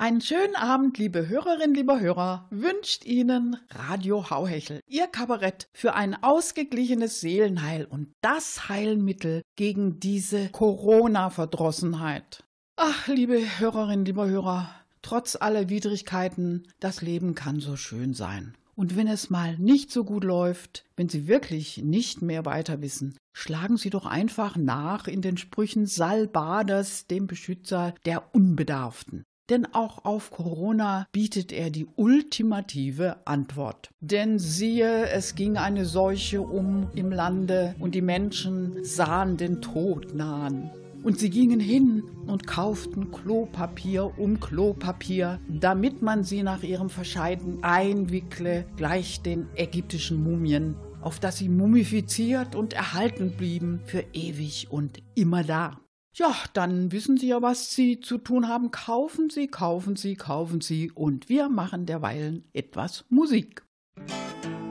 Einen schönen Abend, liebe Hörerinnen, lieber Hörer, wünscht Ihnen Radio Hauhechel, Ihr Kabarett für ein ausgeglichenes Seelenheil und das Heilmittel gegen diese Corona-Verdrossenheit. Ach, liebe Hörerinnen, lieber Hörer, trotz aller Widrigkeiten, das Leben kann so schön sein. Und wenn es mal nicht so gut läuft, wenn Sie wirklich nicht mehr weiter wissen, schlagen Sie doch einfach nach in den Sprüchen Salbaders, dem Beschützer der Unbedarften denn auch auf Corona bietet er die ultimative Antwort. Denn siehe, es ging eine Seuche um im Lande und die Menschen sahen den Tod nahen. Und sie gingen hin und kauften Klopapier um Klopapier, damit man sie nach ihrem Verscheiden einwickle, gleich den ägyptischen Mumien, auf dass sie mumifiziert und erhalten blieben für ewig und immer da. Ja, dann wissen Sie ja, was Sie zu tun haben. Kaufen Sie, kaufen Sie, kaufen Sie und wir machen derweilen etwas Musik. Johnny's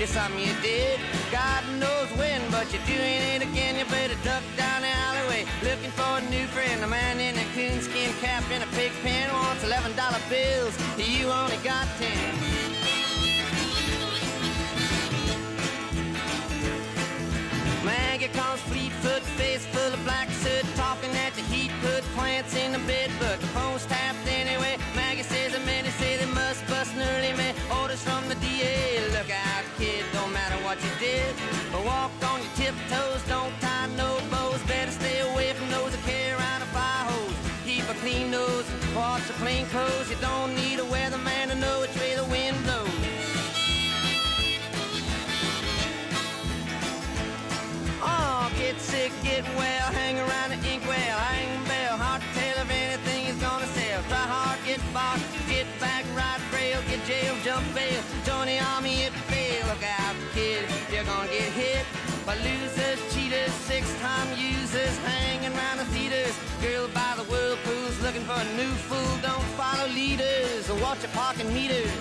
it's something you did. God knows when, but you're doing it again. You better duck down the alleyway, looking for a new friend. A man in a coonskin cap and a pig pen wants eleven dollar bills. You only got ten. Maggie calls fleet-foot, face full of black soot, talking at the heat, put plants in the bed, but the phone's tapped anyway. Maggie says the men say they must bust an early man. Orders from the DA. Look out, what you did, but walk on your tiptoes, don't tie no bows. Better stay away from those that carry around a fire hose. Keep a clean nose, wash your plain clothes. You don't looking for a new fool. Don't follow leaders or watch your parking meters.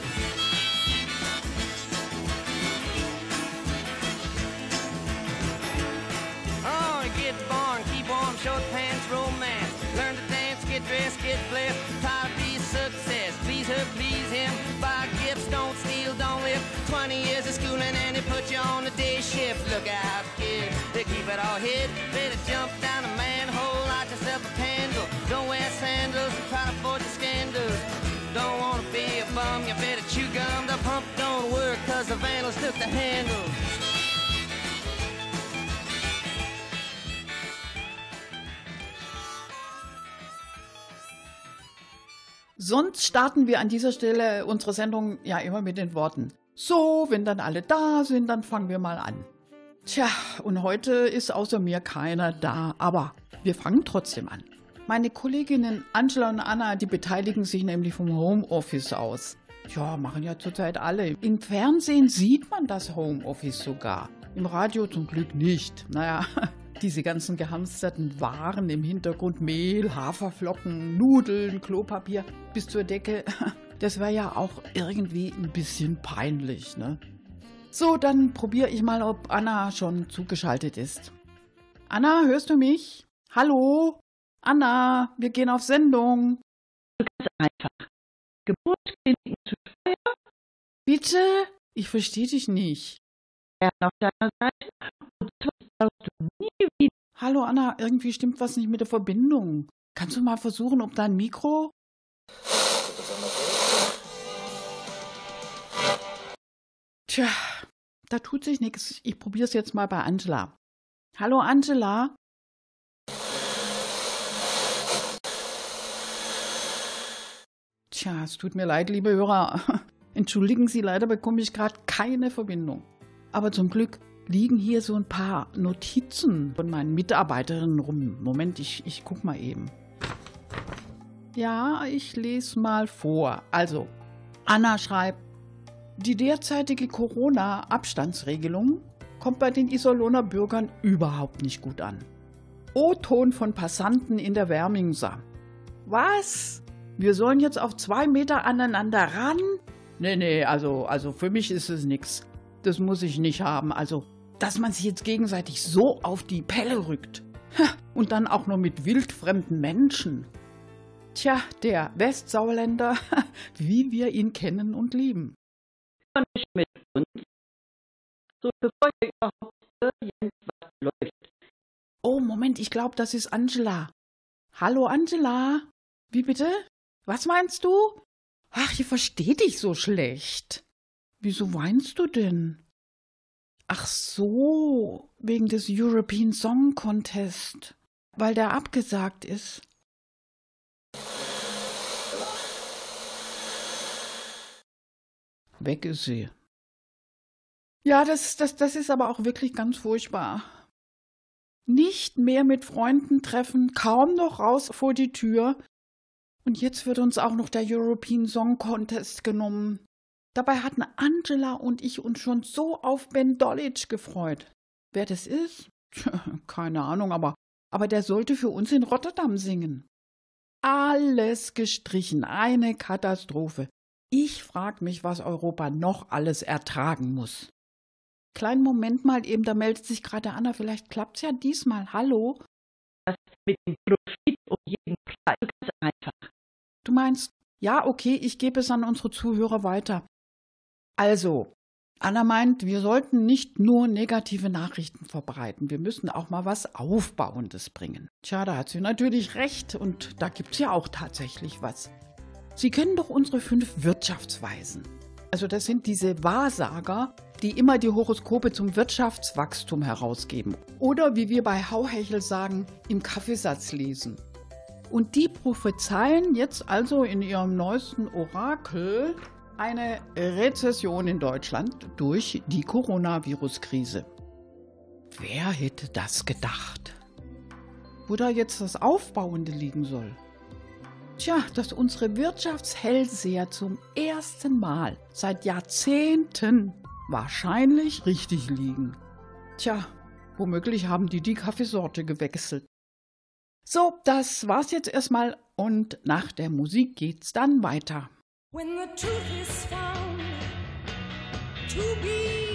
Oh, get born, keep warm, short pants, romance. Learn to dance, get dressed, get blessed. Try to be success. Please her, please him. Buy gifts, don't steal, don't live. 20 years of schooling and they put you on the day shift. Look out, pump don't work cause the vandals took the handle. Sonst starten wir an dieser Stelle unsere Sendung ja immer mit den Worten. So, wenn dann alle da sind, dann fangen wir mal an. Tja, und heute ist außer mir keiner da, aber wir fangen trotzdem an. Meine Kolleginnen Angela und Anna, die beteiligen sich nämlich vom Homeoffice aus. Ja, machen ja zurzeit alle. Im Fernsehen sieht man das Homeoffice sogar. Im Radio zum Glück nicht. Naja, diese ganzen gehamsterten Waren im Hintergrund, Mehl, Haferflocken, Nudeln, Klopapier bis zur Decke, das wäre ja auch irgendwie ein bisschen peinlich, ne? So, dann probiere ich mal, ob Anna schon zugeschaltet ist. Anna, hörst du mich? Hallo? Anna, wir gehen auf Sendung. Ganz einfach. Geburtskliniken zu Bitte? Ich verstehe dich nicht. werden auf deiner Seite und du nie wieder. Hallo Anna, irgendwie stimmt was nicht mit der Verbindung. Kannst du mal versuchen, ob dein Mikro? Tja, da tut sich nichts. Ich probiere es jetzt mal bei Angela. Hallo Angela. Tja, es tut mir leid, liebe Hörer. Entschuldigen Sie, leider bekomme ich gerade keine Verbindung. Aber zum Glück liegen hier so ein paar Notizen von meinen Mitarbeiterinnen rum. Moment, ich, ich guck mal eben. Ja, ich lese mal vor. Also, Anna schreibt, die derzeitige Corona-Abstandsregelung kommt bei den Isoloner Bürgern überhaupt nicht gut an. O-Ton von Passanten in der Wermingser. Was? Wir sollen jetzt auf zwei Meter aneinander ran? Nee, nee, also, also für mich ist es nix. Das muss ich nicht haben. Also, dass man sich jetzt gegenseitig so auf die Pelle rückt. Und dann auch nur mit wildfremden Menschen. Tja, der Westsauerländer, wie wir ihn kennen und lieben. nicht mit uns. So bevor hier überhaupt irgendwas läuft. Oh, Moment, ich glaube, das ist Angela. Hallo, Angela. Wie bitte? Was meinst du? Ach, ich verstehe dich so schlecht. Wieso weinst du denn? Ach so, wegen des European Song Contest, weil der abgesagt ist. Weg ist sie. Ja, das, das, das ist aber auch wirklich ganz furchtbar. Nicht mehr mit Freunden treffen, kaum noch raus vor die Tür. Und jetzt wird uns auch noch der European Song Contest genommen. Dabei hatten Angela und ich uns schon so auf Ben Dollitsch gefreut. Wer das ist? Keine Ahnung, aber, aber der sollte für uns in Rotterdam singen. Alles gestrichen, eine Katastrophe. Ich frag mich, was Europa noch alles ertragen muss. Kleinen Moment mal eben, da meldet sich gerade Anna, vielleicht klappt's ja diesmal. Hallo? Das mit dem Profit um jeden Preis ganz einfach. Du meinst, ja, okay, ich gebe es an unsere Zuhörer weiter. Also, Anna meint, wir sollten nicht nur negative Nachrichten verbreiten, wir müssen auch mal was Aufbauendes bringen. Tja, da hat sie natürlich recht und da gibt's ja auch tatsächlich was. Sie kennen doch unsere fünf Wirtschaftsweisen. Also das sind diese Wahrsager, die immer die Horoskope zum Wirtschaftswachstum herausgeben. Oder wie wir bei Hauhechel sagen, im Kaffeesatz lesen. Und die prophezeien jetzt also in ihrem neuesten Orakel eine Rezession in Deutschland durch die Coronavirus-Krise. Wer hätte das gedacht? Wo da jetzt das Aufbauende liegen soll? Tja, dass unsere Wirtschaftshellseher zum ersten Mal seit Jahrzehnten wahrscheinlich richtig liegen. Tja, womöglich haben die die Kaffeesorte gewechselt. So, das war's jetzt erstmal und nach der Musik geht's dann weiter. When the truth is found to be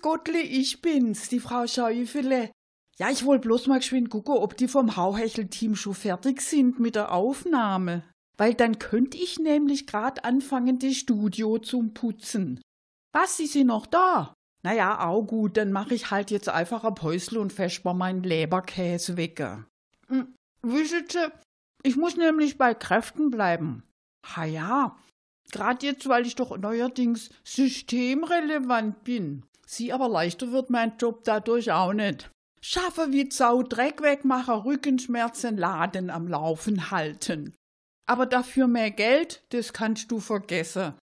grüß Gottle, ich bin's, die Frau Schäufele. Ja, ich wollte bloß mal geschwind gucken, ob die vom Hauhechel-Team schon fertig sind mit der Aufnahme. Weil dann könnte ich nämlich grad anfangen, das Studio zum Putzen. Was, Sie sind noch da? Naja, auch gut, dann mache ich halt jetzt einfach ein Päusel und vesper meinen Leberkäse weg. Hm, wissen Sie, ich muss nämlich bei Kräften bleiben. Ha ja, grad jetzt, weil ich doch neuerdings systemrelevant bin. Sie aber leichter wird mein Job dadurch auch nicht. Schaffe wie Sau, Dreck wegmachen, Rückenschmerzen, Laden am Laufen halten. Aber dafür mehr Geld, das kannst du vergessen.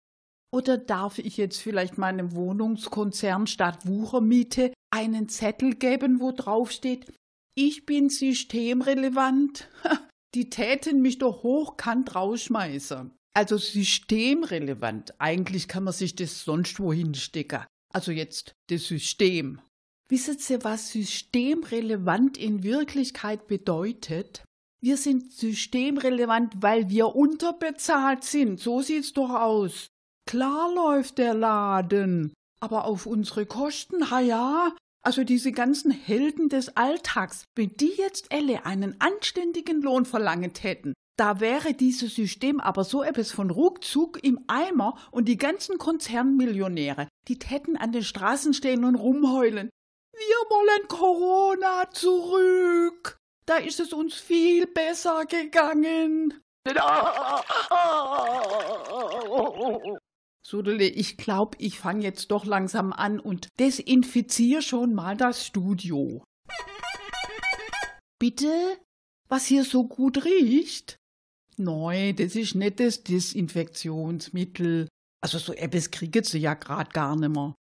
Oder darf ich jetzt vielleicht meinem Wohnungskonzern statt Wuchermiete einen Zettel geben, wo drauf steht, ich bin systemrelevant? Die täten mich doch hochkant rausschmeißen. Also systemrelevant. Eigentlich kann man sich das sonst wohin stecken. Also jetzt das System. Wissen Sie, was systemrelevant in Wirklichkeit bedeutet? Wir sind systemrelevant, weil wir unterbezahlt sind. So sieht's doch aus. Klar läuft der Laden, aber auf unsere Kosten, ha ja. Also diese ganzen Helden des Alltags, wenn die jetzt alle einen anständigen Lohn verlangt hätten, da wäre dieses System aber so etwas von ruckzuck im Eimer und die ganzen Konzernmillionäre, die täten an den Straßen stehen und rumheulen. Wir wollen Corona zurück. Da ist es uns viel besser gegangen. Sudele, ich glaub, ich fang jetzt doch langsam an und desinfizier schon mal das Studio. Bitte? Was hier so gut riecht? Neu, das ist nicht das Desinfektionsmittel. Also so etwas kriegen sie ja grad gar nimmer.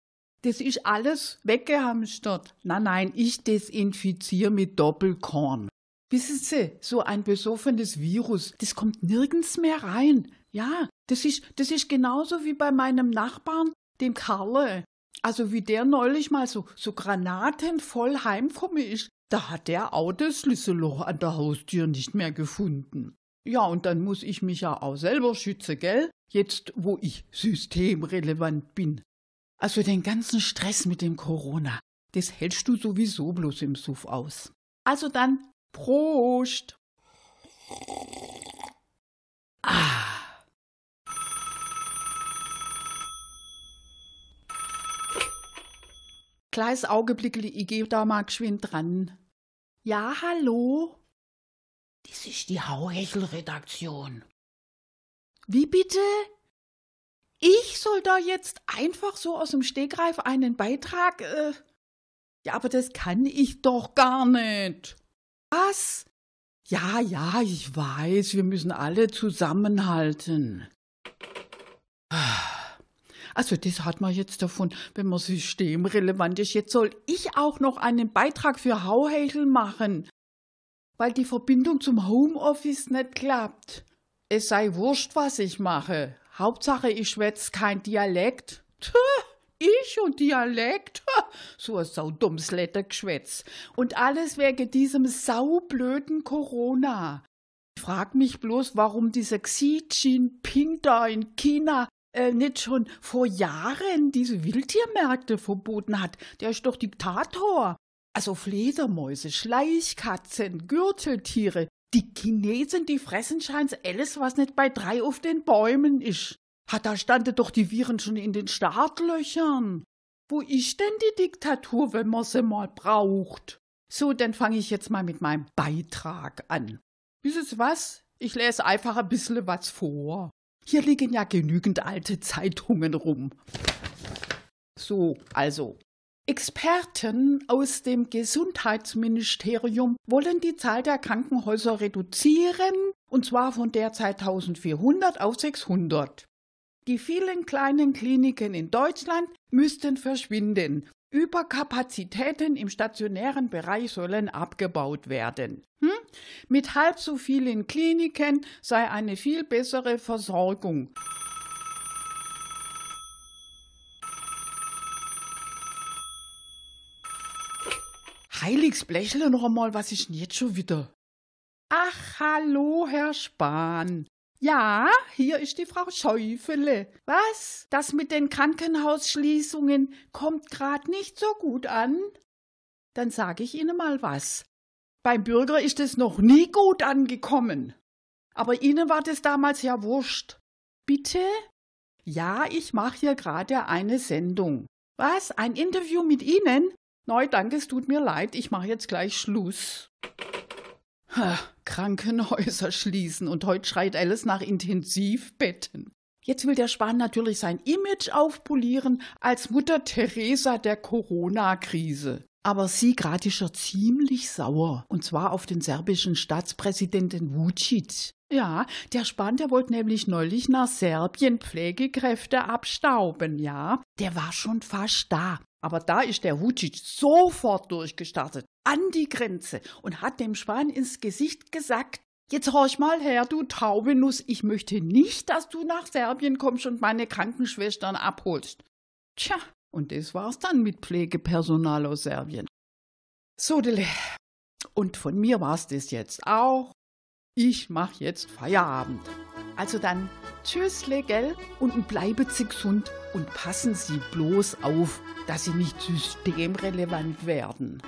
Das ist alles weggehamstert. Nein, nein, ich desinfiziere mit Doppelkorn. Wissen Sie, so ein besoffenes Virus, das kommt nirgends mehr rein. Ja, das ist, das ist genauso wie bei meinem Nachbarn, dem Karle. Also wie der neulich mal so, so granatenvoll heimkomme ist, da hat der auch das Schlüsselloch an der Haustür nicht mehr gefunden. Ja, und dann muss ich mich ja auch selber schützen, gell? Jetzt, wo ich systemrelevant bin. Also den ganzen Stress mit dem Corona, das hältst du sowieso bloß im Suff aus. Also dann, Prost! Ah. Kleines Augenblickli, ich geh da mal geschwind dran. Ja, hallo? Das ist die Hauhechel-Redaktion. Wie bitte? Ich soll da jetzt einfach so aus dem Stegreif einen Beitrag. Äh ja, aber das kann ich doch gar nicht. Was? Ja, ja, ich weiß, wir müssen alle zusammenhalten. Also das hat man jetzt davon, wenn man systemrelevant ist. Jetzt soll ich auch noch einen Beitrag für Hauhechel machen, weil die Verbindung zum Homeoffice nicht klappt. Es sei wurscht, was ich mache. Hauptsache, ich schwätz kein Dialekt. Ich und Dialekt? So ein saudummes Lettergeschwätz. Und alles wegen diesem saublöden Corona. Ich frag mich bloß, warum dieser Xi Jinping da in China äh, nicht schon vor Jahren diese Wildtiermärkte verboten hat. Der ist doch Diktator. Also Fledermäuse, Schleichkatzen, Gürteltiere. Die Chinesen, die fressen scheint's alles, was nicht bei drei auf den Bäumen ist. Hat da stande doch die Viren schon in den Startlöchern. Wo ist denn die Diktatur, wenn man sie mal braucht? So, dann fange ich jetzt mal mit meinem Beitrag an. Wisst ihr was? Ich lese einfach ein bisschen was vor. Hier liegen ja genügend alte Zeitungen rum. So, also. Experten aus dem Gesundheitsministerium wollen die Zahl der Krankenhäuser reduzieren, und zwar von derzeit 1400 auf 600. Die vielen kleinen Kliniken in Deutschland müssten verschwinden. Überkapazitäten im stationären Bereich sollen abgebaut werden. Hm? Mit halb so vielen Kliniken sei eine viel bessere Versorgung. Heiligs Blechle noch einmal, was ist denn jetzt schon wieder? Ach, hallo, Herr Spahn. Ja, hier ist die Frau Schäufele. Was? Das mit den Krankenhausschließungen kommt grad nicht so gut an? Dann sage ich Ihnen mal was. Beim Bürger ist es noch nie gut angekommen. Aber Ihnen war das damals ja wurscht. Bitte? Ja, ich mache hier gerade eine Sendung. Was? Ein Interview mit Ihnen? Neu, danke, es tut mir leid, ich mache jetzt gleich Schluss. Ha, Krankenhäuser schließen und heute schreit alles nach Intensivbetten. Jetzt will der Spahn natürlich sein Image aufpolieren als Mutter Teresa der Corona-Krise. Aber sie gerade ist er ziemlich sauer. Und zwar auf den serbischen Staatspräsidenten Vucic. Ja, der Spahn, der wollte nämlich neulich nach Serbien Pflegekräfte abstauben, ja. Der war schon fast da. Aber da ist der Vucic sofort durchgestartet, an die Grenze und hat dem Spahn ins Gesicht gesagt, Jetzt horch mal her, du Taubenuss, ich möchte nicht, dass du nach Serbien kommst und meine Krankenschwestern abholst. Tja, und das war's dann mit Pflegepersonal aus Serbien. So, Dele. Und von mir war's das jetzt auch. Ich mach jetzt Feierabend. Also dann, tschüssle, gell? Und bleiben Sie gesund und passen Sie bloß auf, dass Sie nicht systemrelevant werden.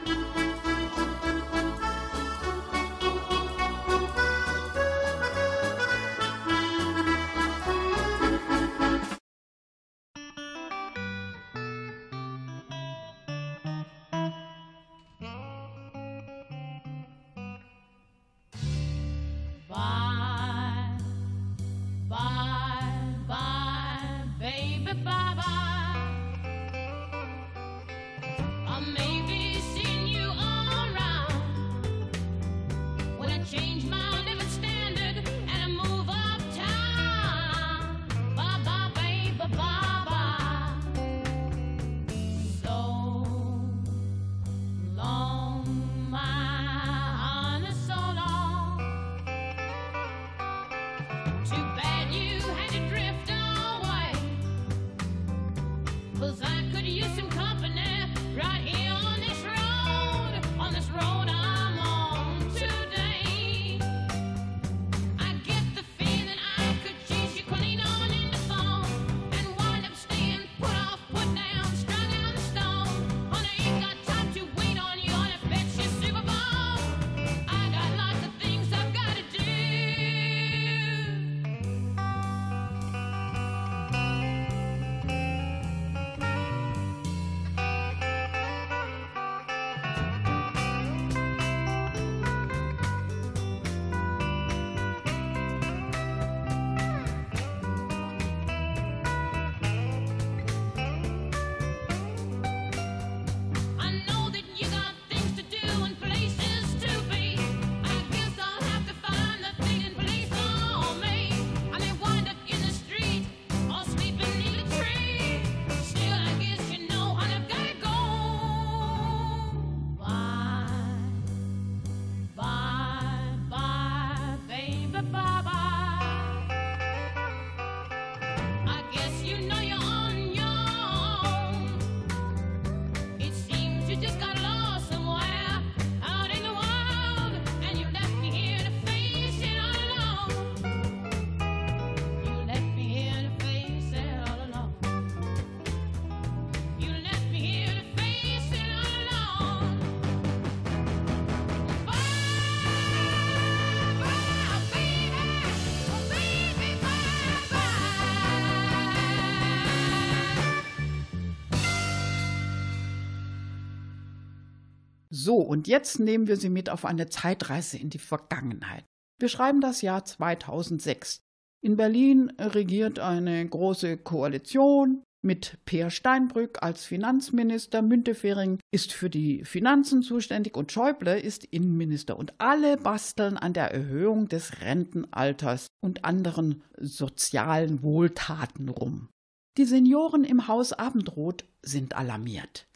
So, und jetzt nehmen wir Sie mit auf eine Zeitreise in die Vergangenheit. Wir schreiben das Jahr 2006. In Berlin regiert eine große Koalition mit Peer Steinbrück als Finanzminister. Müntefering ist für die Finanzen zuständig und Schäuble ist Innenminister. Und alle basteln an der Erhöhung des Rentenalters und anderen sozialen Wohltaten rum. Die Senioren im Haus Abendrot sind alarmiert.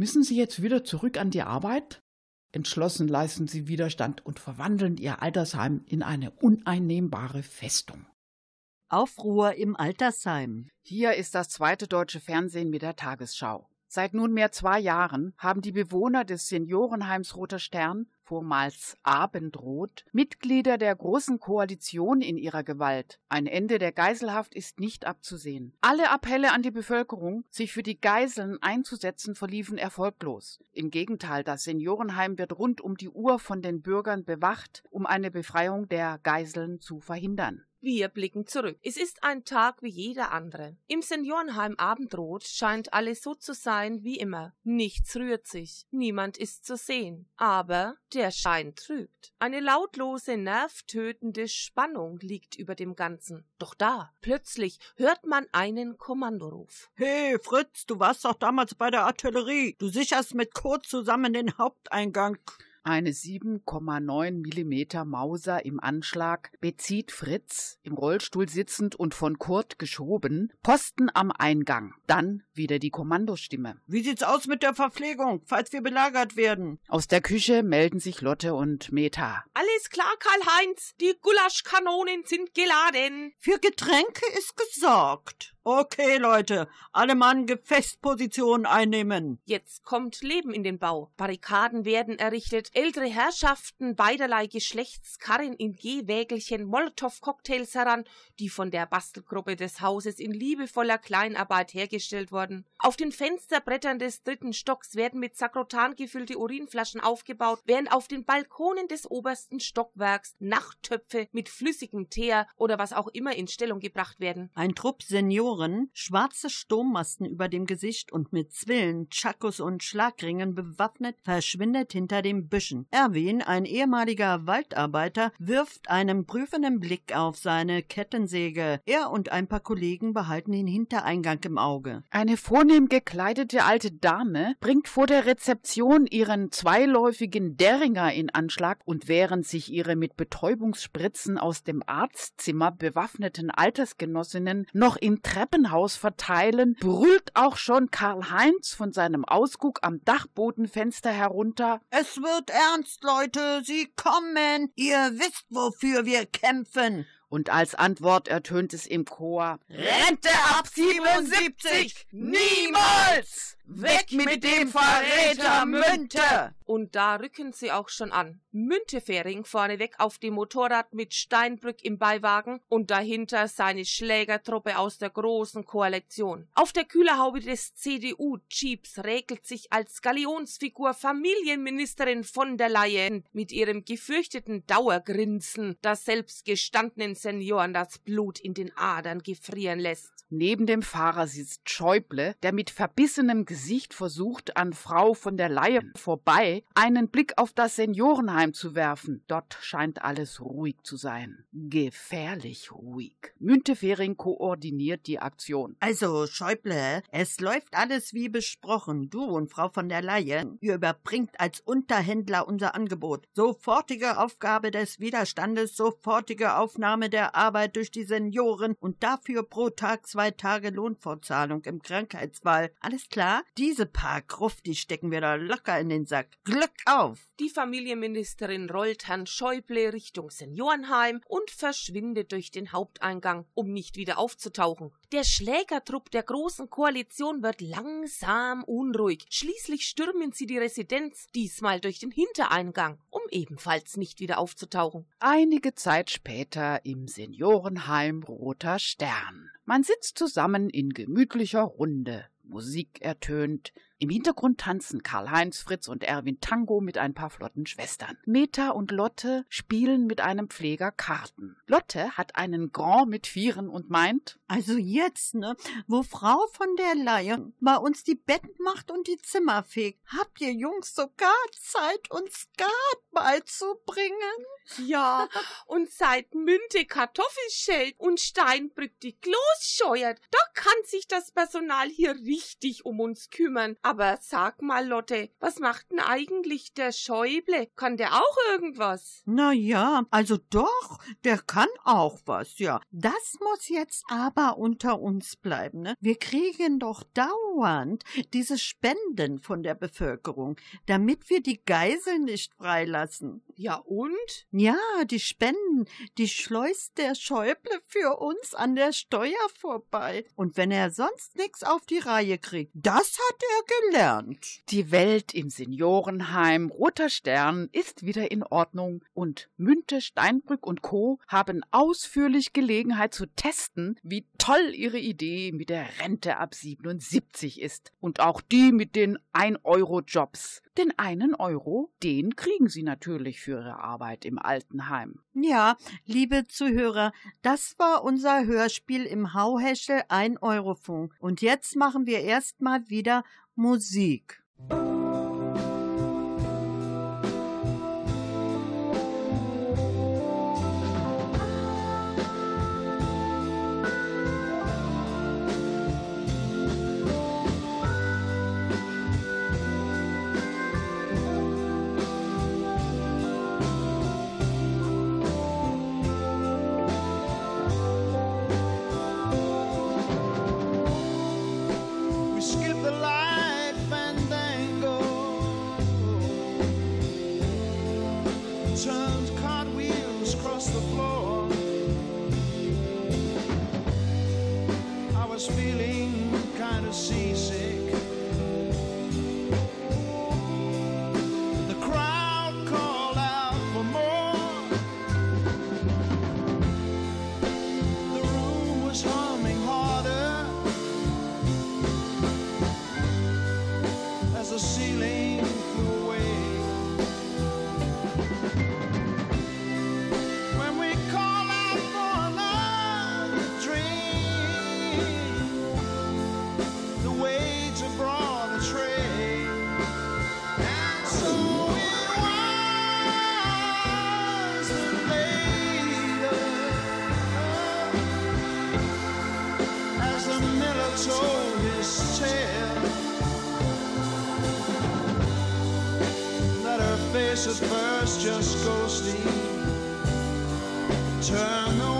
Müssen Sie jetzt wieder zurück an die Arbeit? Entschlossen leisten Sie Widerstand und verwandeln Ihr Altersheim in eine uneinnehmbare Festung. Aufruhr im Altersheim. Hier ist das zweite deutsche Fernsehen mit der Tagesschau. Seit nunmehr zwei Jahren haben die Bewohner des Seniorenheims Roter Stern, vormals Abendrot, Mitglieder der Großen Koalition in ihrer Gewalt. Ein Ende der Geiselhaft ist nicht abzusehen. Alle Appelle an die Bevölkerung, sich für die Geiseln einzusetzen, verliefen erfolglos. Im Gegenteil, das Seniorenheim wird rund um die Uhr von den Bürgern bewacht, um eine Befreiung der Geiseln zu verhindern. Wir blicken zurück. Es ist ein Tag wie jeder andere. Im Seniorenheim Abendrot scheint alles so zu sein wie immer. Nichts rührt sich. Niemand ist zu sehen. Aber der Schein trügt. Eine lautlose, nervtötende Spannung liegt über dem Ganzen. Doch da, plötzlich, hört man einen Kommandoruf. Hey, Fritz, du warst doch damals bei der Artillerie. Du sicherst mit Kurt zusammen den Haupteingang. Eine 7,9 Millimeter Mauser im Anschlag bezieht Fritz, im Rollstuhl sitzend und von Kurt geschoben, Posten am Eingang. Dann wieder die Kommandostimme. Wie sieht's aus mit der Verpflegung, falls wir belagert werden? Aus der Küche melden sich Lotte und Meta. Alles klar, Karl-Heinz. Die Gulaschkanonen sind geladen. Für Getränke ist gesorgt. Okay, Leute, alle Mann Gefechtsposition einnehmen. Jetzt kommt Leben in den Bau. Barrikaden werden errichtet, ältere Herrschaften beiderlei Geschlechts karren in Gehwägelchen Molotow-Cocktails heran, die von der Bastelgruppe des Hauses in liebevoller Kleinarbeit hergestellt wurden. Auf den Fensterbrettern des dritten Stocks werden mit Sakrotan gefüllte Urinflaschen aufgebaut, während auf den Balkonen des obersten Stockwerks Nachttöpfe mit flüssigem Teer oder was auch immer in Stellung gebracht werden. Ein Trupp Senioren, schwarze Sturmmasten über dem Gesicht und mit Zwillen, Tschakos und Schlagringen bewaffnet, verschwindet hinter den Büschen. Erwin, ein ehemaliger Waldarbeiter, wirft einen prüfenden Blick auf seine Kettensäge. Er und ein paar Kollegen behalten den Hintereingang im Auge. Eine vornehm gekleidete alte Dame bringt vor der Rezeption ihren zweiläufigen Derringer in Anschlag und während sich ihre mit Betäubungsspritzen aus dem Arztzimmer bewaffneten Altersgenossinnen noch im Treppenhaus verteilen, brüllt auch schon Karl-Heinz von seinem Ausguck am Dachbodenfenster herunter. Es wird ernst, Leute, Sie kommen. Ihr wisst, wofür wir kämpfen. Und als Antwort ertönt es im Chor Rente ab 77! Niemals! Weg mit dem Verräter Münte! Und da rücken sie auch schon an. Müntefering vorneweg auf dem Motorrad mit Steinbrück im Beiwagen und dahinter seine Schlägertruppe aus der großen Koalition. Auf der Kühlerhaube des CDU-Jeeps räkelt sich als Galionsfigur Familienministerin von der Leyen mit ihrem gefürchteten Dauergrinsen, das selbst gestandenen Senioren das Blut in den Adern gefrieren lässt. Neben dem Fahrer sitzt Schäuble, der mit verbissenem Gesicht versucht, an Frau von der Leyen vorbei einen Blick auf das Seniorenheim zu werfen. Dort scheint alles ruhig zu sein. Gefährlich ruhig. Müntefering koordiniert die Aktion. Also, Schäuble, es läuft alles wie besprochen. Du und Frau von der Leyen, ihr überbringt als Unterhändler unser Angebot. Sofortige Aufgabe des Widerstandes, sofortige Aufnahme der Arbeit durch die Senioren und dafür pro Tag zwei Tage Lohnfortzahlung im Krankheitsfall. Alles klar? Diese paar Gruft, die stecken wir da locker in den Sack. Glück auf! Die Familienministerin rollt Herrn Schäuble Richtung Seniorenheim und verschwindet durch den Haupteingang, um nicht wieder aufzutauchen. Der Schlägertrupp der Großen Koalition wird langsam unruhig. Schließlich stürmen sie die Residenz, diesmal durch den Hintereingang, um ebenfalls nicht wieder aufzutauchen. Einige Zeit später im Seniorenheim Roter Stern. Man sitzt zusammen in gemütlicher Runde. Musik ertönt. Im Hintergrund tanzen Karl-Heinz, Fritz und Erwin Tango mit ein paar flotten Schwestern. Meta und Lotte spielen mit einem Pfleger Karten. Lotte hat einen Grand mit Vieren und meint, Also jetzt, ne, wo Frau von der Leyen bei uns die Betten macht und die Zimmer fegt, habt ihr Jungs sogar Zeit, uns Skat beizubringen? Ja, und seit Münte Kartoffel schält und Steinbrück die Klos scheuert, da kann sich das Personal hier richtig um uns kümmern. Aber sag mal, Lotte, was macht denn eigentlich der Schäuble? Kann der auch irgendwas? Na ja, also doch, der kann auch was, ja. Das muss jetzt aber unter uns bleiben, ne? Wir kriegen doch dauernd diese Spenden von der Bevölkerung, damit wir die Geiseln nicht freilassen. Ja und? Ja, die Spenden, die schleust der Schäuble für uns an der Steuer vorbei. Und wenn er sonst nix auf die Reihe kriegt, das hat er gelernt. Die Welt im Seniorenheim Roter Stern ist wieder in Ordnung und Münte, Steinbrück und Co. haben ausführlich Gelegenheit zu testen, wie toll ihre Idee mit der Rente ab 77 ist. Und auch die mit den 1-Euro-Jobs. Den einen Euro, den kriegen sie natürlich für ihre Arbeit im Altenheim. Ja, liebe Zuhörer, das war unser Hörspiel im Hauheschel 1 Euro Funk. Und jetzt machen wir erstmal wieder Musik. We kisses first, just go ghosty. Turn the.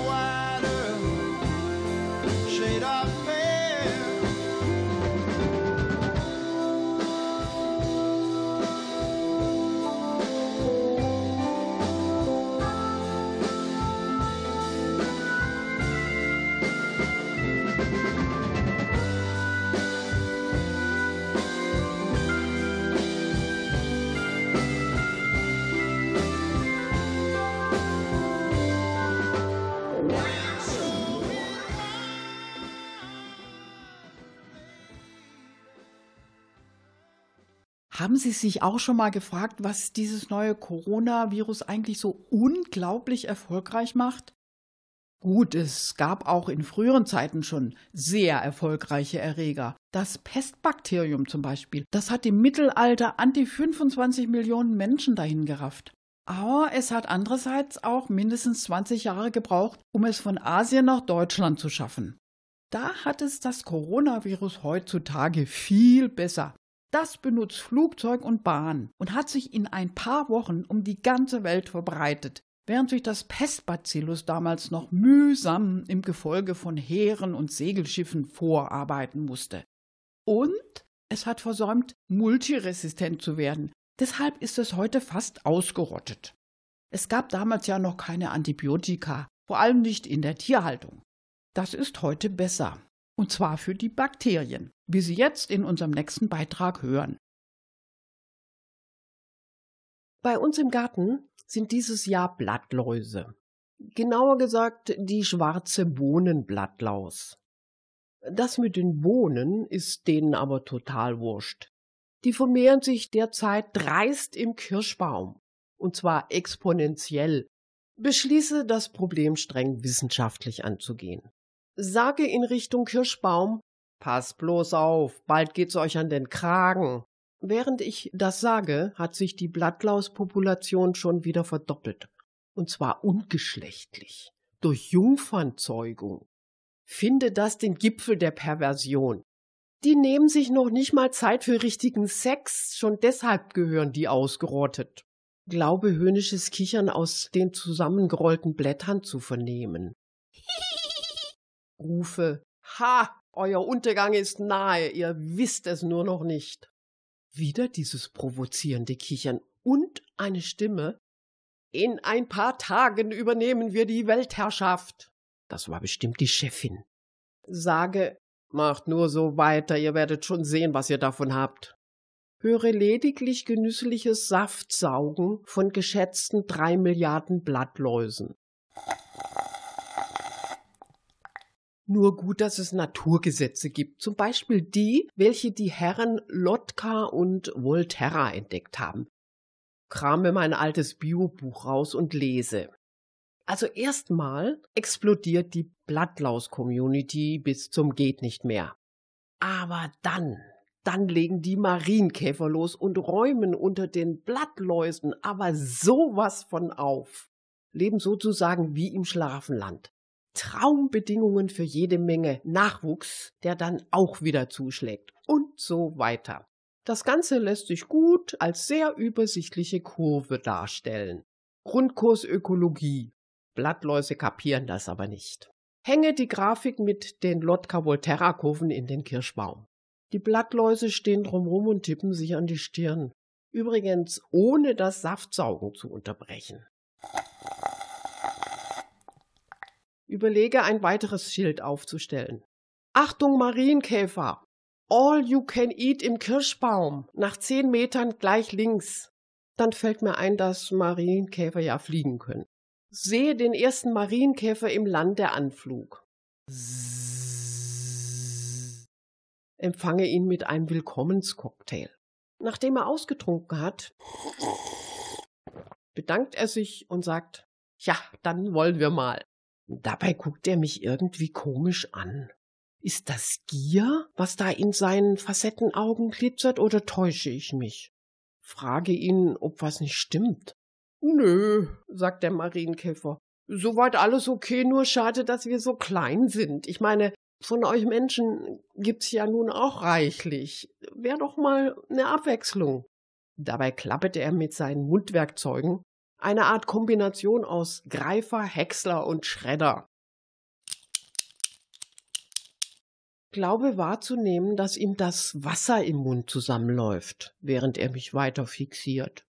Haben Sie sich auch schon mal gefragt, was dieses neue Coronavirus eigentlich so unglaublich erfolgreich macht? Gut, es gab auch in früheren Zeiten schon sehr erfolgreiche Erreger. Das Pestbakterium zum Beispiel, das hat im Mittelalter an die 25 Millionen Menschen dahin gerafft. Aber es hat andererseits auch mindestens 20 Jahre gebraucht, um es von Asien nach Deutschland zu schaffen. Da hat es das Coronavirus heutzutage viel besser. Das benutzt Flugzeug und Bahn und hat sich in ein paar Wochen um die ganze Welt verbreitet, während sich das Pestbacillus damals noch mühsam im Gefolge von Heeren und Segelschiffen vorarbeiten musste. Und es hat versäumt, multiresistent zu werden. Deshalb ist es heute fast ausgerottet. Es gab damals ja noch keine Antibiotika, vor allem nicht in der Tierhaltung. Das ist heute besser. Und zwar für die Bakterien, wie Sie jetzt in unserem nächsten Beitrag hören. Bei uns im Garten sind dieses Jahr Blattläuse. Genauer gesagt die schwarze Bohnenblattlaus. Das mit den Bohnen ist denen aber total wurscht. Die vermehren sich derzeit dreist im Kirschbaum. Und zwar exponentiell. Beschließe, das Problem streng wissenschaftlich anzugehen. Sage in Richtung Kirschbaum, pass bloß auf, bald geht's euch an den Kragen. Während ich das sage, hat sich die Blattlauspopulation schon wieder verdoppelt. Und zwar ungeschlechtlich. Durch Jungfernzeugung. Finde das den Gipfel der Perversion. Die nehmen sich noch nicht mal Zeit für richtigen Sex, schon deshalb gehören die ausgerottet. Glaube höhnisches Kichern aus den zusammengerollten Blättern zu vernehmen. Rufe, ha, euer Untergang ist nahe, ihr wisst es nur noch nicht. Wieder dieses provozierende Kichern und eine Stimme. In ein paar Tagen übernehmen wir die Weltherrschaft. Das war bestimmt die Chefin. Sage, macht nur so weiter, ihr werdet schon sehen, was ihr davon habt. Höre lediglich genüssliches Saftsaugen von geschätzten drei Milliarden Blattläusen. Nur gut, dass es Naturgesetze gibt, zum Beispiel die, welche die Herren Lotka und Volterra entdeckt haben. Krame mein altes Biobuch raus und lese. Also erstmal explodiert die Blattlaus-Community bis zum geht nicht mehr. Aber dann, dann legen die Marienkäfer los und räumen unter den Blattläusen aber sowas von auf. Leben sozusagen wie im Schlafenland. Traumbedingungen für jede Menge Nachwuchs, der dann auch wieder zuschlägt und so weiter. Das Ganze lässt sich gut als sehr übersichtliche Kurve darstellen. Grundkurs Ökologie. Blattläuse kapieren das aber nicht. Hänge die Grafik mit den Lotka-Volterra-Kurven in den Kirschbaum. Die Blattläuse stehen drumherum und tippen sich an die Stirn. Übrigens ohne das Saftsaugen zu unterbrechen. Überlege ein weiteres Schild aufzustellen. Achtung Marienkäfer! All you can eat im Kirschbaum. Nach zehn Metern gleich links. Dann fällt mir ein, dass Marienkäfer ja fliegen können. Sehe den ersten Marienkäfer im Land der Anflug. Empfange ihn mit einem Willkommenscocktail. Nachdem er ausgetrunken hat, bedankt er sich und sagt, ja, dann wollen wir mal. Dabei guckt er mich irgendwie komisch an. Ist das Gier, was da in seinen Facettenaugen glitzert, oder täusche ich mich? Frage ihn, ob was nicht stimmt. Nö, sagt der Marienkäfer. Soweit alles okay, nur schade, dass wir so klein sind. Ich meine, von euch Menschen gibt's ja nun auch reichlich. Wär doch mal eine Abwechslung. Dabei klapperte er mit seinen Mundwerkzeugen eine Art Kombination aus Greifer, Häcksler und Schredder. Glaube wahrzunehmen, dass ihm das Wasser im Mund zusammenläuft, während er mich weiter fixiert.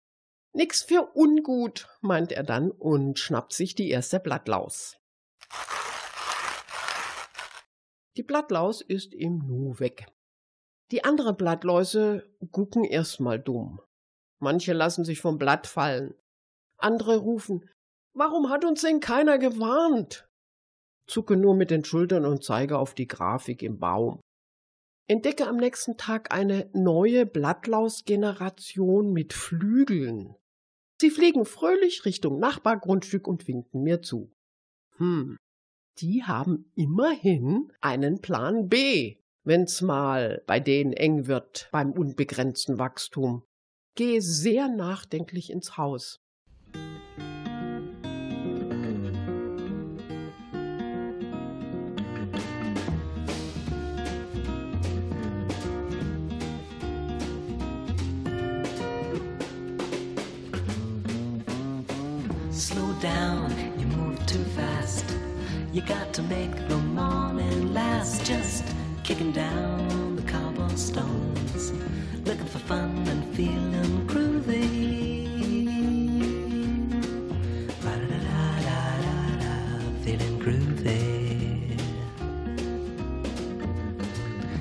Nix für ungut, meint er dann und schnappt sich die erste Blattlaus. Die Blattlaus ist im Nu weg. Die anderen Blattläuse gucken erstmal dumm. Manche lassen sich vom Blatt fallen. Andere rufen, warum hat uns denn keiner gewarnt? Zucke nur mit den Schultern und zeige auf die Grafik im Baum. Entdecke am nächsten Tag eine neue Blattlausgeneration mit Flügeln. Sie fliegen fröhlich Richtung Nachbargrundstück und winken mir zu. Hm, die haben immerhin einen Plan B, wenn's mal bei denen eng wird beim unbegrenzten Wachstum. Gehe sehr nachdenklich ins Haus. Down, you move too fast. You got to make the morning last, just kicking down the cobblestones, looking for fun and feeling groovy. Ba-da-da-da-da-da, feeling groovy.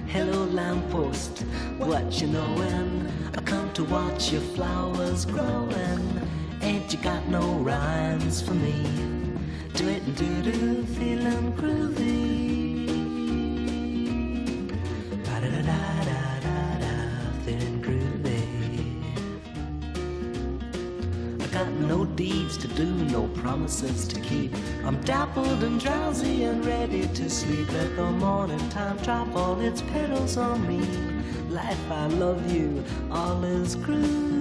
Hello, lamppost, what you knowin'? I come to watch your flowers growin'. Ain't you got no rhymes for me? Do it and do do, feeling groovy. Ba-da-da-da-da-da, feeling groovy. I got no deeds to do, no promises to keep. I'm dappled and drowsy and ready to sleep. Let the morning time drop all its petals on me. Life, I love you, all is groovy.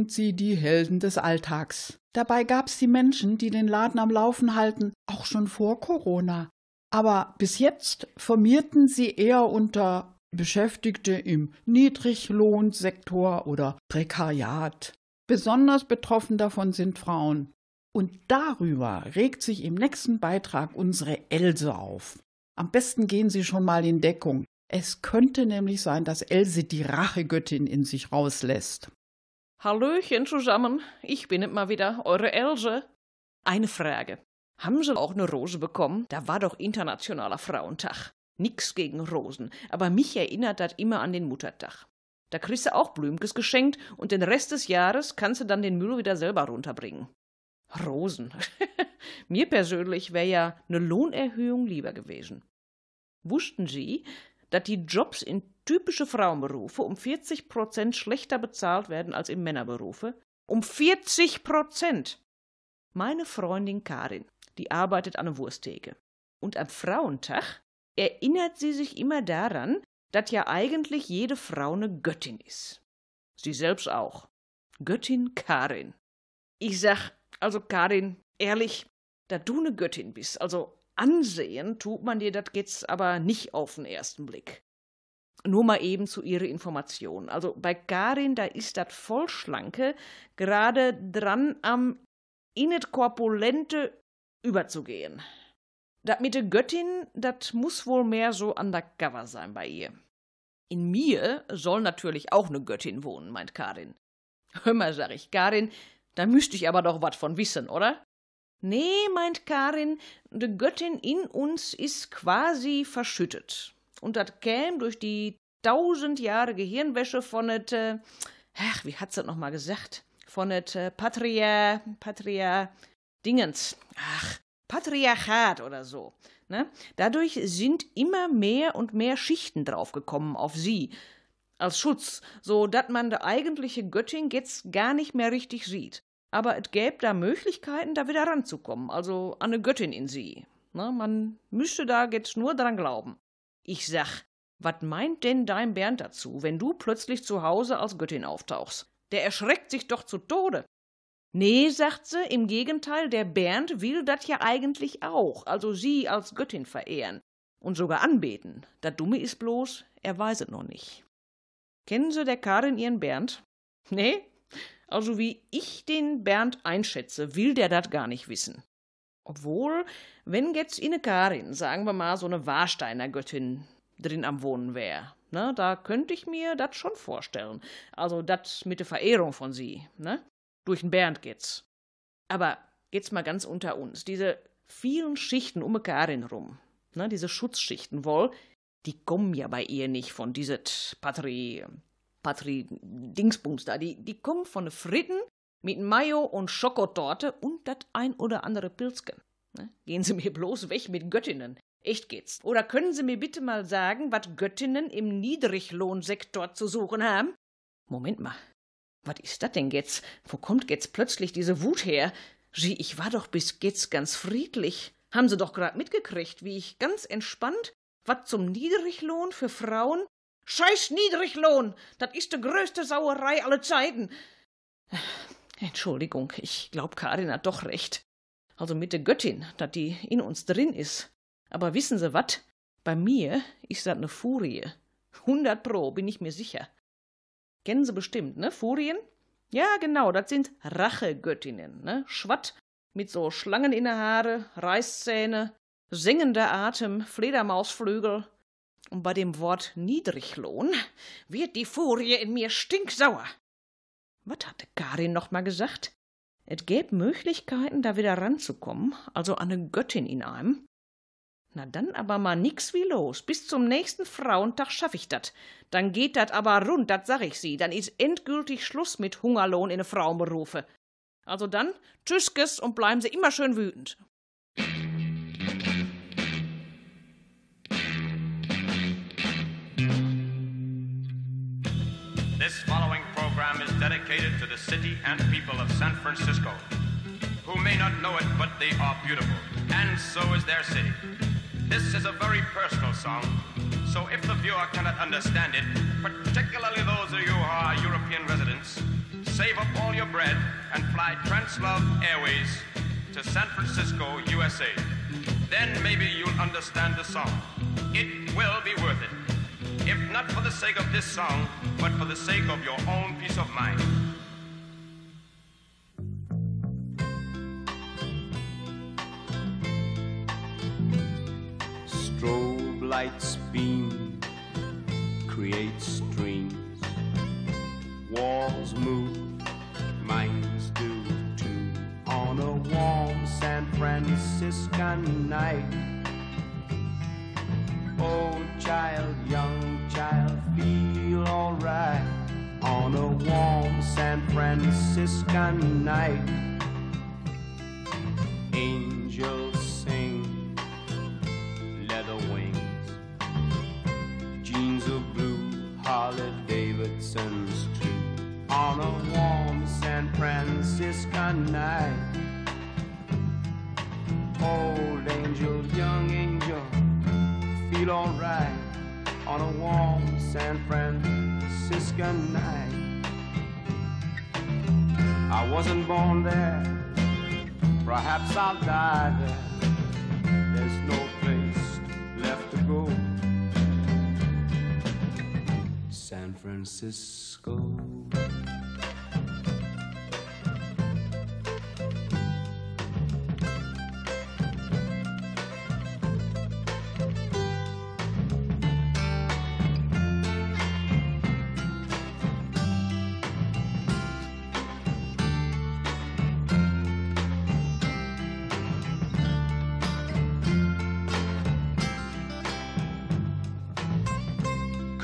Sind sie die Helden des Alltags. Dabei gab's die Menschen, die den Laden am Laufen halten, auch schon vor Corona. Aber bis jetzt formierten sie eher unter Beschäftigte im Niedriglohnsektor oder Prekariat. Besonders betroffen davon sind Frauen. Und darüber regt sich im nächsten Beitrag unsere Else auf. Am besten gehen Sie schon mal in Deckung. Es könnte nämlich sein, dass Else die Rachegöttin in sich rauslässt. Hallöchen zusammen, ich bin mal wieder, eure Else. Eine Frage. Haben Sie auch eine Rose bekommen? Da war doch Internationaler Frauentag. Nix gegen Rosen, aber mich erinnert das immer an den Muttertag. Da kriegst du auch Blümkes geschenkt und den Rest des Jahres kannst du dann den Müll wieder selber runterbringen. Rosen. Mir persönlich wäre ja eine Lohnerhöhung lieber gewesen. Wussten Sie, dass die Jobs in typische Frauenberufe um 40 Prozent schlechter bezahlt werden als in Männerberufe? Um 40 Prozent! Meine Freundin Karin, die arbeitet an der Wursttheke. Und am Frauentag erinnert sie sich immer daran, dass ja eigentlich jede Frau eine Göttin ist. Sie selbst auch. Göttin Karin. Ich sag, also Karin, ehrlich, da du eine Göttin bist, also ansehen tut man dir das jetzt aber nicht auf den ersten Blick. Nur mal eben zu ihrer Information. Also bei Karin, da ist das Vollschlanke gerade dran am innet korpulente überzugehen. Das mit der Göttin, das muss wohl mehr so undercover sein bei ihr. In mir soll natürlich auch eine Göttin wohnen, meint Karin. Hör mal, sag ich, Karin, da müsste ich aber doch was von wissen, oder? Nee, meint Karin, de Göttin in uns ist quasi verschüttet. Und dat käm durch die tausend Jahre Gehirnwäsche von et, äh, ach, wie hat's das nochmal gesagt? Von et äh, Patria, Patria, Dingens, ach, Patriarchat oder so. Ne? Dadurch sind immer mehr und mehr Schichten draufgekommen auf sie. Als Schutz, so dass man de eigentliche Göttin jetzt gar nicht mehr richtig sieht. Aber es gäbe da Möglichkeiten, da wieder ranzukommen, also an eine Göttin in sie. Na, man müsste da jetzt nur dran glauben. Ich sag, was meint denn dein Bernd dazu, wenn du plötzlich zu Hause als Göttin auftauchst? Der erschreckt sich doch zu Tode. Nee, sagt sie, im Gegenteil, der Bernd will das ja eigentlich auch, also sie als Göttin verehren und sogar anbeten. Das Dumme ist bloß, er weiß es noch nicht. Kennen Sie der Karin ihren Bernd? Nee? Also wie ich den Bernd einschätze, will der das gar nicht wissen. Obwohl, wenn jetzt in Karin, sagen wir mal, so eine Warsteiner Göttin drin am Wohnen wäre, ne, da könnte ich mir das schon vorstellen. Also das mit der Verehrung von sie, ne? Durch den Bernd geht's. Aber jetzt mal ganz unter uns, diese vielen Schichten um Karin rum, ne, diese Schutzschichten wohl, die kommen ja bei ihr nicht von dieses Patri, Patri Dingsbums da, die, die kommen von Fritten mit Mayo und Schokotorte und das ein oder andere Pilzken. Ne? Gehen Sie mir bloß weg mit Göttinnen. Echt geht's. Oder können Sie mir bitte mal sagen, was Göttinnen im Niedriglohnsektor zu suchen haben? Moment mal. Was ist das denn jetzt? Wo kommt jetzt plötzlich diese Wut her? Gee, ich war doch bis jetzt ganz friedlich. Haben Sie doch grad mitgekriegt, wie ich ganz entspannt was zum Niedriglohn für Frauen? Scheiß Niedriglohn! Das ist die größte Sauerei aller Zeiten. Entschuldigung, ich glaub, Karin hat doch recht. Also mit der Göttin, dass die in uns drin ist. Aber wissen Sie wat? Bei mir ist das ne Furie. 100 Pro, bin ich mir sicher. Kennen Sie bestimmt, ne? Furien? Ja, genau, das sind Rachegöttinnen, ne? Schwatt mit so Schlangen in der Haare, Reißzähne, singender Atem, Fledermausflügel. Und bei dem Wort Niedriglohn wird die Furie in mir stinksauer. Was hatte Karin noch mal gesagt? Es gäbe Möglichkeiten, da wieder ranzukommen, also eine Göttin in einem. Na dann aber mal nix wie los. Bis zum nächsten Frauentag schaff ich dat. Dann geht dat aber rund, dat sag ich Sie. Dann ist endgültig Schluss mit Hungerlohn in ne Frauenberufe. Also dann, tschüsskes und bleiben Sie immer schön wütend. This following dedicated to the city and people of San Francisco, who may not know it, but they are beautiful, and so is their city. This is a very personal song, so if the viewer cannot understand it, particularly those of you who are European residents, save up all your bread and fly Translove Airways to San Francisco, USA. Then maybe you'll understand the song. It will be worth it. If not for the sake of this song, but for the sake of your own peace of mind. Strobe lights beam, create streams. Walls move, minds do too. On a warm San Franciscan night. oh child, young San Franciscan night. Angels sing, leather wings, jeans of blue, Harley Davidson's true. On a warm San Franciscan night. Old angel, young angel, feel alright on a warm San Franciscan night. I wasn't born there, perhaps I'll die there. There's no place left to go. San Francisco.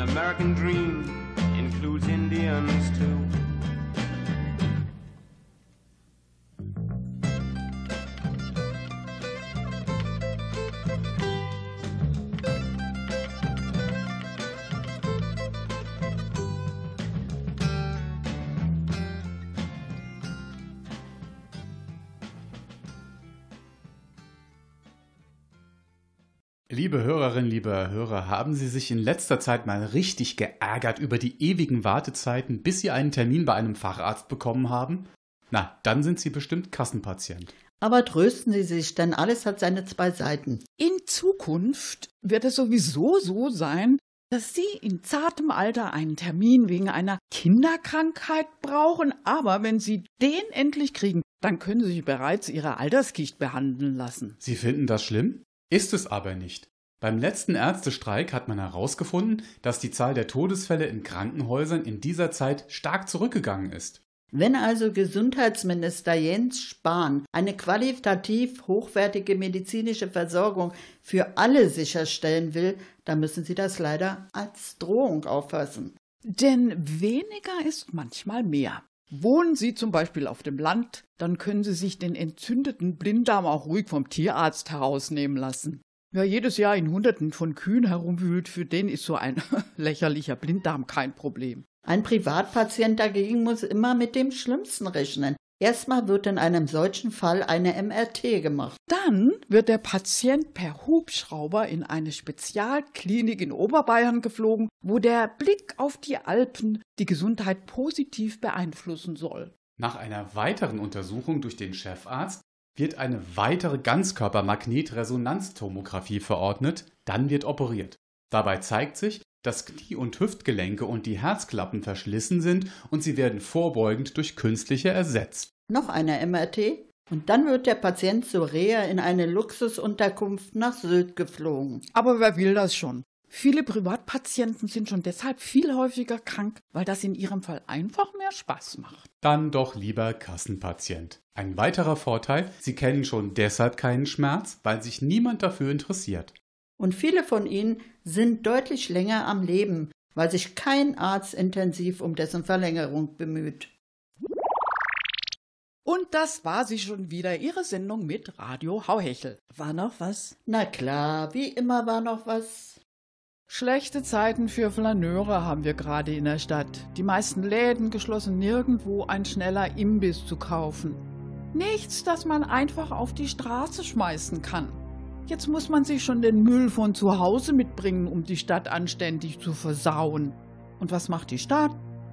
An American dream, includes Indians too. Liebe Hörerinnen, liebe Hörer, haben Sie sich in letzter Zeit mal richtig geärgert über die ewigen Wartezeiten, bis Sie einen Termin bei einem Facharzt bekommen haben? Na, dann sind Sie bestimmt Kassenpatient. Aber trösten Sie sich, denn alles hat seine zwei Seiten. In Zukunft wird es sowieso so sein, dass Sie in zartem Alter einen Termin wegen einer Kinderkrankheit brauchen, aber wenn Sie den endlich kriegen, dann können Sie sich bereits Ihre Alterskicht behandeln lassen. Sie finden das schlimm? Ist es aber nicht. Beim letzten Ärztestreik hat man herausgefunden, dass die Zahl der Todesfälle in Krankenhäusern in dieser Zeit stark zurückgegangen ist. Wenn also Gesundheitsminister Jens Spahn eine qualitativ hochwertige medizinische Versorgung für alle sicherstellen will, dann müssen Sie das leider als Drohung auffassen. Denn weniger ist manchmal mehr. Wohnen Sie zum Beispiel auf dem Land, dann können Sie sich den entzündeten Blinddarm auch ruhig vom Tierarzt herausnehmen lassen. Wer jedes Jahr in Hunderten von Kühen herumwühlt, für den ist so ein lächerlicher Blinddarm kein Problem. Ein Privatpatient dagegen muss immer mit dem Schlimmsten rechnen. Erstmal wird in einem solchen Fall eine MRT gemacht. Dann wird der Patient per Hubschrauber in eine Spezialklinik in Oberbayern geflogen, wo der Blick auf die Alpen die Gesundheit positiv beeinflussen soll. Nach einer weiteren Untersuchung durch den Chefarzt wird eine weitere Ganzkörpermagnetresonanztomographie verordnet, dann wird operiert. Dabei zeigt sich, dass Knie- und Hüftgelenke und die Herzklappen verschlissen sind und sie werden vorbeugend durch künstliche ersetzt. Noch eine MRT und dann wird der Patient zur Reha in eine Luxusunterkunft nach Sylt geflogen. Aber wer will das schon? Viele Privatpatienten sind schon deshalb viel häufiger krank, weil das in ihrem Fall einfach mehr Spaß macht. Dann doch lieber Kassenpatient. Ein weiterer Vorteil, Sie kennen schon deshalb keinen Schmerz, weil sich niemand dafür interessiert. Und viele von ihnen sind deutlich länger am Leben, weil sich kein Arzt intensiv um dessen Verlängerung bemüht. Und das war sie schon wieder, Ihre Sendung mit Radio Hauhechel. War noch was? Na klar, wie immer war noch was. Schlechte Zeiten für Flaneure haben wir gerade in der Stadt. Die meisten Läden geschlossen nirgendwo ein schneller Imbiss zu kaufen. Nichts, das man einfach auf die Straße schmeißen kann. Jetzt muss man sich schon den Müll von zu Hause mitbringen, um die Stadt anständig zu versauen. Und was macht die Stadt?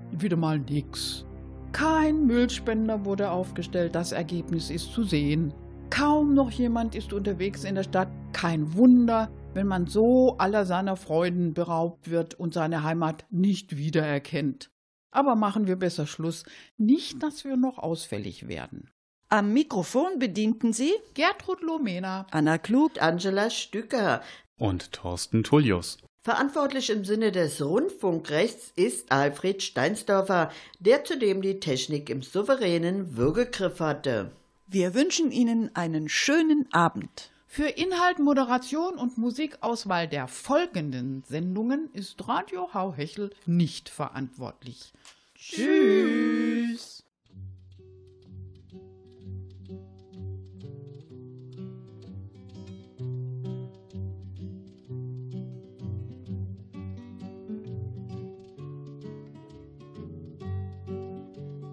Wieder mal nix. Kein Müllspender wurde aufgestellt, das Ergebnis ist zu sehen. Kaum noch jemand ist unterwegs in der Stadt. Kein Wunder, wenn man so aller seiner Freuden beraubt wird und seine Heimat nicht wiedererkennt. Aber machen wir besser Schluss, nicht, dass wir noch ausfällig werden. Am Mikrofon bedienten Sie Gertrud Lomena, Anna Klug, Angela Stücker. Und Thorsten Tullius. Verantwortlich im Sinne des Rundfunkrechts ist Alfred Steinsdorfer, der zudem die Technik im souveränen Würgegriff hatte. Wir wünschen Ihnen einen schönen Abend. Für Inhalt, Moderation und Musikauswahl der folgenden Sendungen ist Radio Hauhechel nicht verantwortlich. Tschüss.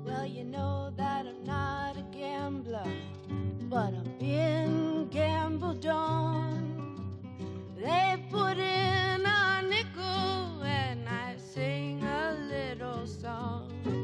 Well, you know that I'm not a gambler, but I've been gambled on. They put in a nickel and I sing a little song.